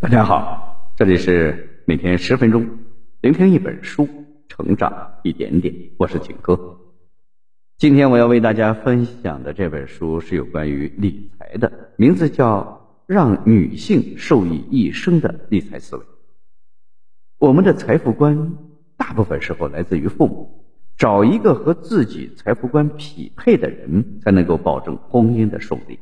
大家好，这里是每天十分钟，聆听一本书，成长一点点。我是景哥。今天我要为大家分享的这本书是有关于理财的，名字叫《让女性受益一生的理财思维》。我们的财富观大部分时候来自于父母，找一个和自己财富观匹配的人，才能够保证婚姻的顺利。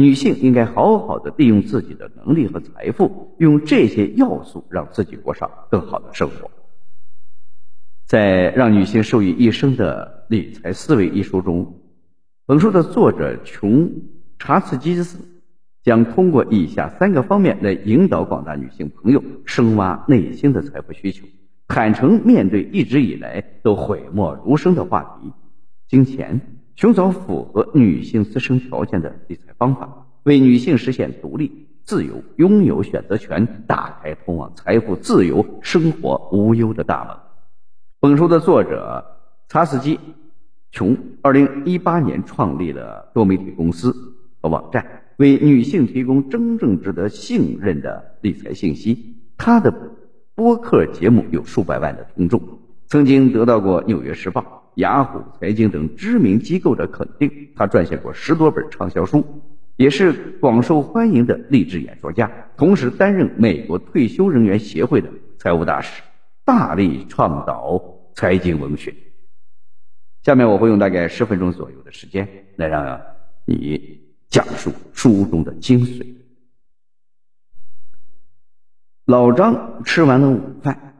女性应该好好的利用自己的能力和财富，用这些要素让自己过上更好的生活。在《让女性受益一生的理财思维》一书中，本书的作者琼查茨基斯将通过以下三个方面来引导广大女性朋友深挖内心的财富需求，坦诚面对一直以来都讳莫如深的话题——金钱。寻找符合女性自身条件的理财方法，为女性实现独立、自由、拥有选择权，打开通往财富自由、生活无忧的大门。本书的作者查斯基·琼，二零一八年创立了多媒体公司和网站，为女性提供真正值得信任的理财信息。他的播客节目有数百万的听众，曾经得到过《纽约时报》。雅虎财经等知名机构的肯定，他撰写过十多本畅销书，也是广受欢迎的励志演说家，同时担任美国退休人员协会的财务大使，大力倡导财经文学。下面我会用大概十分钟左右的时间来让你讲述书中的精髓。老张吃完了午饭，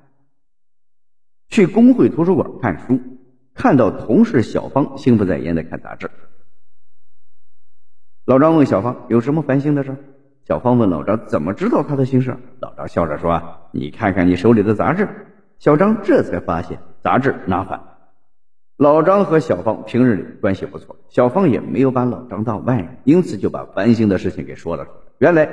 去工会图书馆看书。看到同事小芳心不在焉的看杂志，老张问小芳有什么烦心的事？小芳问老张怎么知道他的心事？老张笑着说：“你看看你手里的杂志。”小张这才发现杂志拿反了。老张和小芳平日里关系不错，小芳也没有把老张当外人，因此就把烦心的事情给说了出来。原来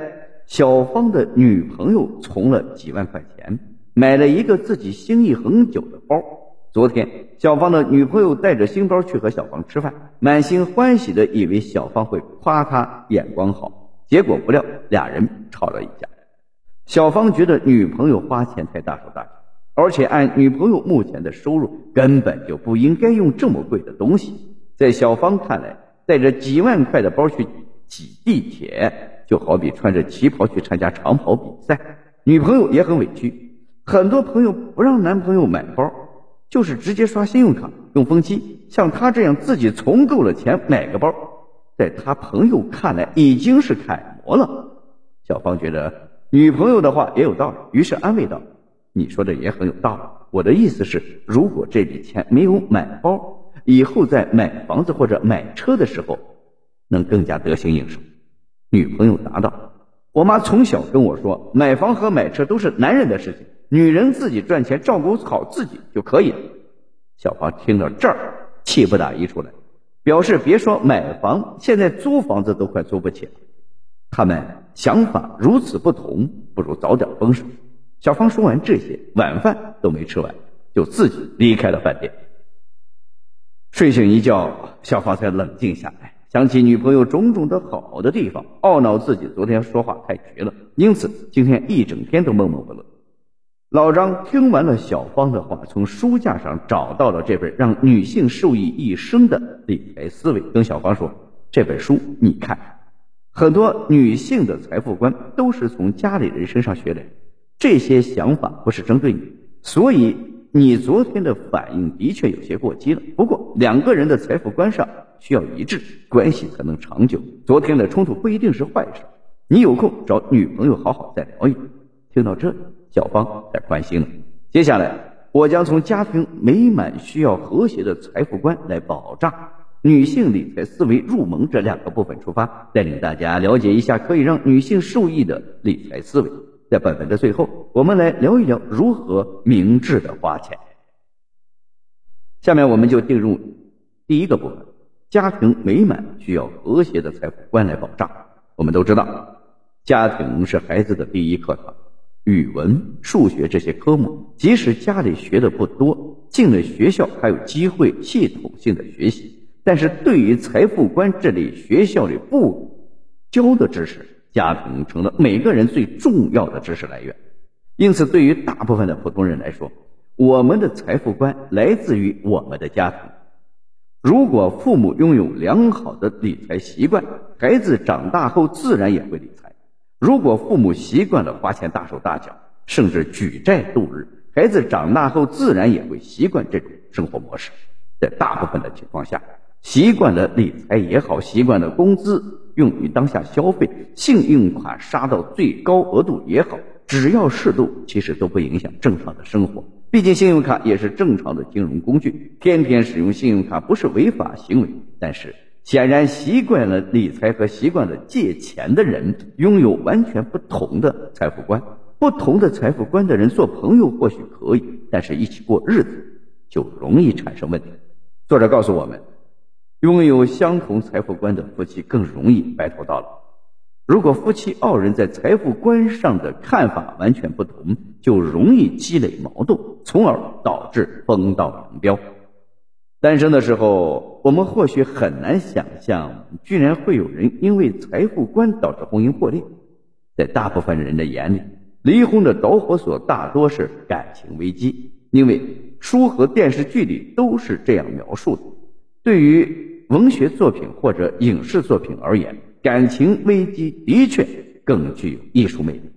小芳的女朋友存了几万块钱，买了一个自己心仪很久的包。昨天，小芳的女朋友带着新包去和小芳吃饭，满心欢喜的以为小芳会夸她眼光好，结果不料俩人吵了一架。小芳觉得女朋友花钱太大手大脚，而且按女朋友目前的收入，根本就不应该用这么贵的东西。在小芳看来，带着几万块的包去挤地铁，就好比穿着旗袍去参加长跑比赛。女朋友也很委屈，很多朋友不让男朋友买包。就是直接刷信用卡用分期，像他这样自己存够了钱买个包，在他朋友看来已经是楷模了。小芳觉得女朋友的话也有道理，于是安慰道：“你说的也很有道理。我的意思是，如果这笔钱没有买包，以后在买房子或者买车的时候，能更加得心应手。”女朋友答道：“我妈从小跟我说，买房和买车都是男人的事情。”女人自己赚钱，照顾好自己就可以了。小芳听到这儿，气不打一处来，表示别说买房，现在租房子都快租不起了。他们想法如此不同，不如早点分手。小芳说完这些，晚饭都没吃完，就自己离开了饭店。睡醒一觉，小芳才冷静下来，想起女朋友种种的好的地方，懊恼自己昨天说话太绝了，因此今天一整天都闷闷不乐。老张听完了小芳的话，从书架上找到了这本让女性受益一生的理财思维，跟小芳说：“这本书你看，很多女性的财富观都是从家里人身上学来的，这些想法不是针对你，所以你昨天的反应的确有些过激了。不过两个人的财富观上需要一致，关系才能长久。昨天的冲突不一定是坏事，你有空找女朋友好好再聊一聊。”听到这里。小芳才宽心了。接下来，我将从家庭美满需要和谐的财富观来保障女性理财思维入门这两个部分出发，带领大家了解一下可以让女性受益的理财思维。在本文的最后，我们来聊一聊如何明智的花钱。下面，我们就进入第一个部分：家庭美满需要和谐的财富观来保障。我们都知道，家庭是孩子的第一课堂。语文、数学这些科目，即使家里学的不多，进了学校还有机会系统性的学习。但是对于财富观这类学校里不教的知识，家庭成了每个人最重要的知识来源。因此，对于大部分的普通人来说，我们的财富观来自于我们的家庭。如果父母拥有良好的理财习惯，孩子长大后自然也会理财。如果父母习惯了花钱大手大脚，甚至举债度日，孩子长大后自然也会习惯这种生活模式。在大部分的情况下，习惯了理财也好，习惯了工资用于当下消费，信用卡刷到最高额度也好。只要适度，其实都不影响正常的生活。毕竟信用卡也是正常的金融工具，天天使用信用卡不是违法行为。但是，显然习惯了理财和习惯了借钱的人，拥有完全不同的财富观。不同的财富观的人做朋友或许可以，但是一起过日子就容易产生问题。作者告诉我们，拥有相同财富观的夫妻更容易白头到老。如果夫妻二人在财富观上的看法完全不同，就容易积累矛盾，从而导致分道扬镳。单身的时候，我们或许很难想象，居然会有人因为财富观导致婚姻破裂。在大部分人的眼里，离婚的导火索大多是感情危机，因为书和电视剧里都是这样描述的。对于文学作品或者影视作品而言，感情危机的确更具有艺术魅力。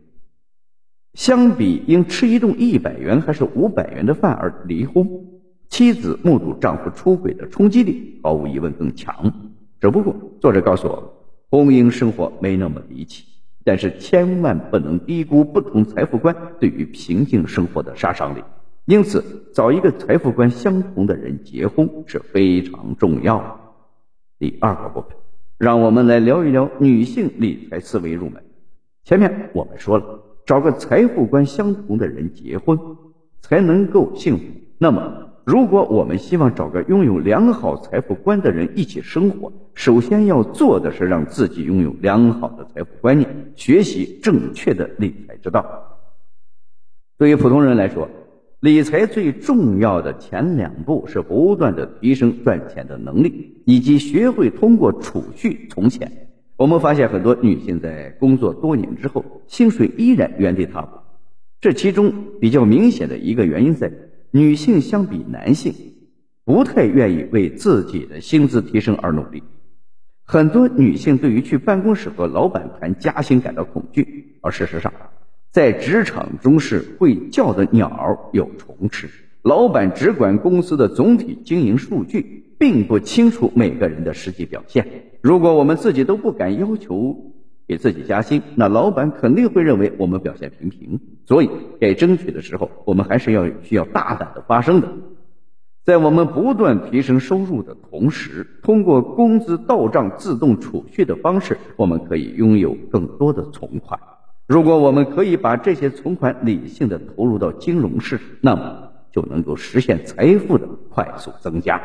相比因吃一顿一百元还是五百元的饭而离婚，妻子目睹丈夫出轨的冲击力毫无疑问更强。只不过，作者告诉我们，婚姻生活没那么离奇，但是千万不能低估不同财富观对于平静生活的杀伤力。因此，找一个财富观相同的人结婚是非常重要的。第二个部分。让我们来聊一聊女性理财思维入门。前面我们说了，找个财富观相同的人结婚才能够幸福。那么，如果我们希望找个拥有良好财富观的人一起生活，首先要做的是让自己拥有良好的财富观念，学习正确的理财之道。对于普通人来说，理财最重要的前两步是不断的提升赚钱的能力，以及学会通过储蓄存钱。我们发现很多女性在工作多年之后，薪水依然原地踏步。这其中比较明显的一个原因在，女性相比男性，不太愿意为自己的薪资提升而努力。很多女性对于去办公室和老板谈加薪感到恐惧，而事实上。在职场中是会叫的鸟有虫吃，老板只管公司的总体经营数据，并不清楚每个人的实际表现。如果我们自己都不敢要求给自己加薪，那老板肯定会认为我们表现平平。所以，该争取的时候，我们还是要需要大胆的发声的。在我们不断提升收入的同时，通过工资到账自动储蓄的方式，我们可以拥有更多的存款。如果我们可以把这些存款理性的投入到金融市场，那么就能够实现财富的快速增加。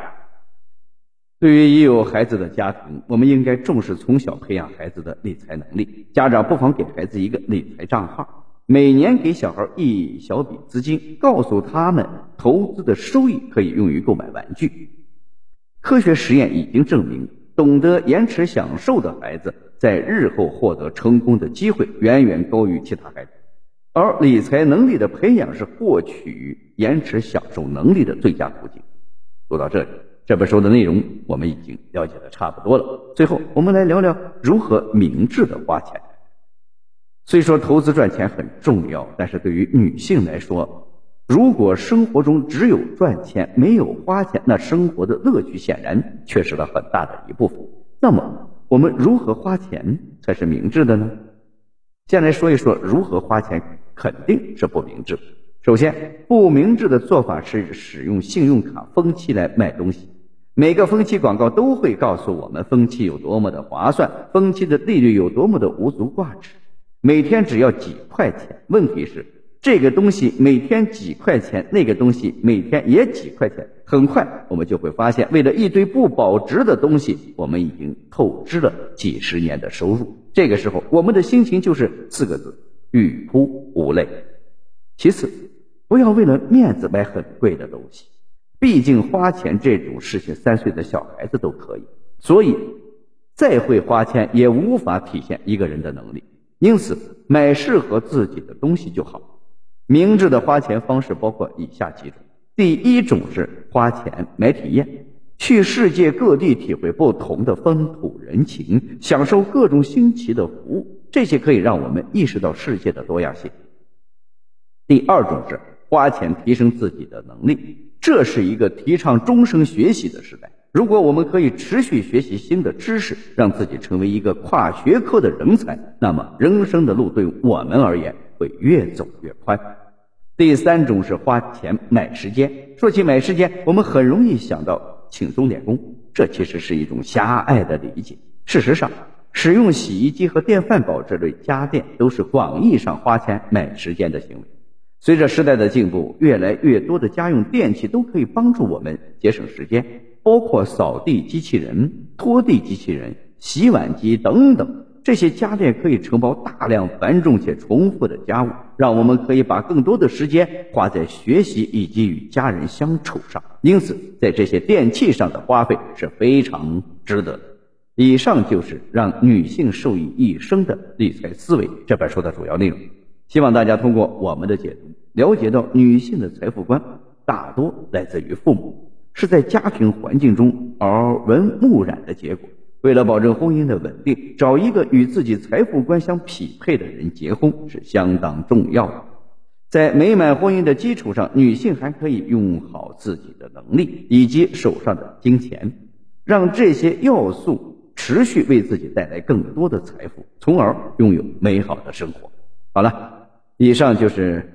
对于已有孩子的家庭，我们应该重视从小培养孩子的理财能力。家长不妨给孩子一个理财账号，每年给小孩一小笔资金，告诉他们投资的收益可以用于购买玩具。科学实验已经证明，懂得延迟享受的孩子。在日后获得成功的机会远远高于其他孩子，而理财能力的培养是获取延迟享受能力的最佳途径。说到这里，这本书的内容我们已经了解的差不多了。最后，我们来聊聊如何明智的花钱。虽说投资赚钱很重要，但是对于女性来说，如果生活中只有赚钱没有花钱，那生活的乐趣显然缺失了很大的一部分。那么，我们如何花钱才是明智的呢？先来说一说如何花钱肯定是不明智。首先，不明智的做法是使用信用卡分期来买东西。每个分期广告都会告诉我们分期有多么的划算，分期的利率有多么的无足挂齿，每天只要几块钱。问题是。这个东西每天几块钱，那个东西每天也几块钱。很快，我们就会发现，为了一堆不保值的东西，我们已经透支了几十年的收入。这个时候，我们的心情就是四个字：欲哭无泪。其次，不要为了面子买很贵的东西，毕竟花钱这种事情，三岁的小孩子都可以。所以，再会花钱也无法体现一个人的能力。因此买适合自己的东西就好。明智的花钱方式包括以下几种：第一种是花钱买体验，去世界各地体会不同的风土人情，享受各种新奇的服务，这些可以让我们意识到世界的多样性。第二种是花钱提升自己的能力，这是一个提倡终生学习的时代。如果我们可以持续学习新的知识，让自己成为一个跨学科的人才，那么人生的路对我们而言会越走越宽。第三种是花钱买时间。说起买时间，我们很容易想到请钟点工，这其实是一种狭隘的理解。事实上，使用洗衣机和电饭煲这类家电都是广义上花钱买时间的行为。随着时代的进步，越来越多的家用电器都可以帮助我们节省时间，包括扫地机器人、拖地机器人、洗碗机等等。这些家电可以承包大量繁重且重复的家务，让我们可以把更多的时间花在学习以及与家人相处上。因此，在这些电器上的花费是非常值得的。以上就是让女性受益一生的理财思维这本书的主要内容。希望大家通过我们的解读，了解到女性的财富观大多来自于父母，是在家庭环境中耳闻目染的结果。为了保证婚姻的稳定，找一个与自己财富观相匹配的人结婚是相当重要的。在美满婚姻的基础上，女性还可以用好自己的能力以及手上的金钱，让这些要素持续为自己带来更多的财富，从而拥有美好的生活。好了，以上就是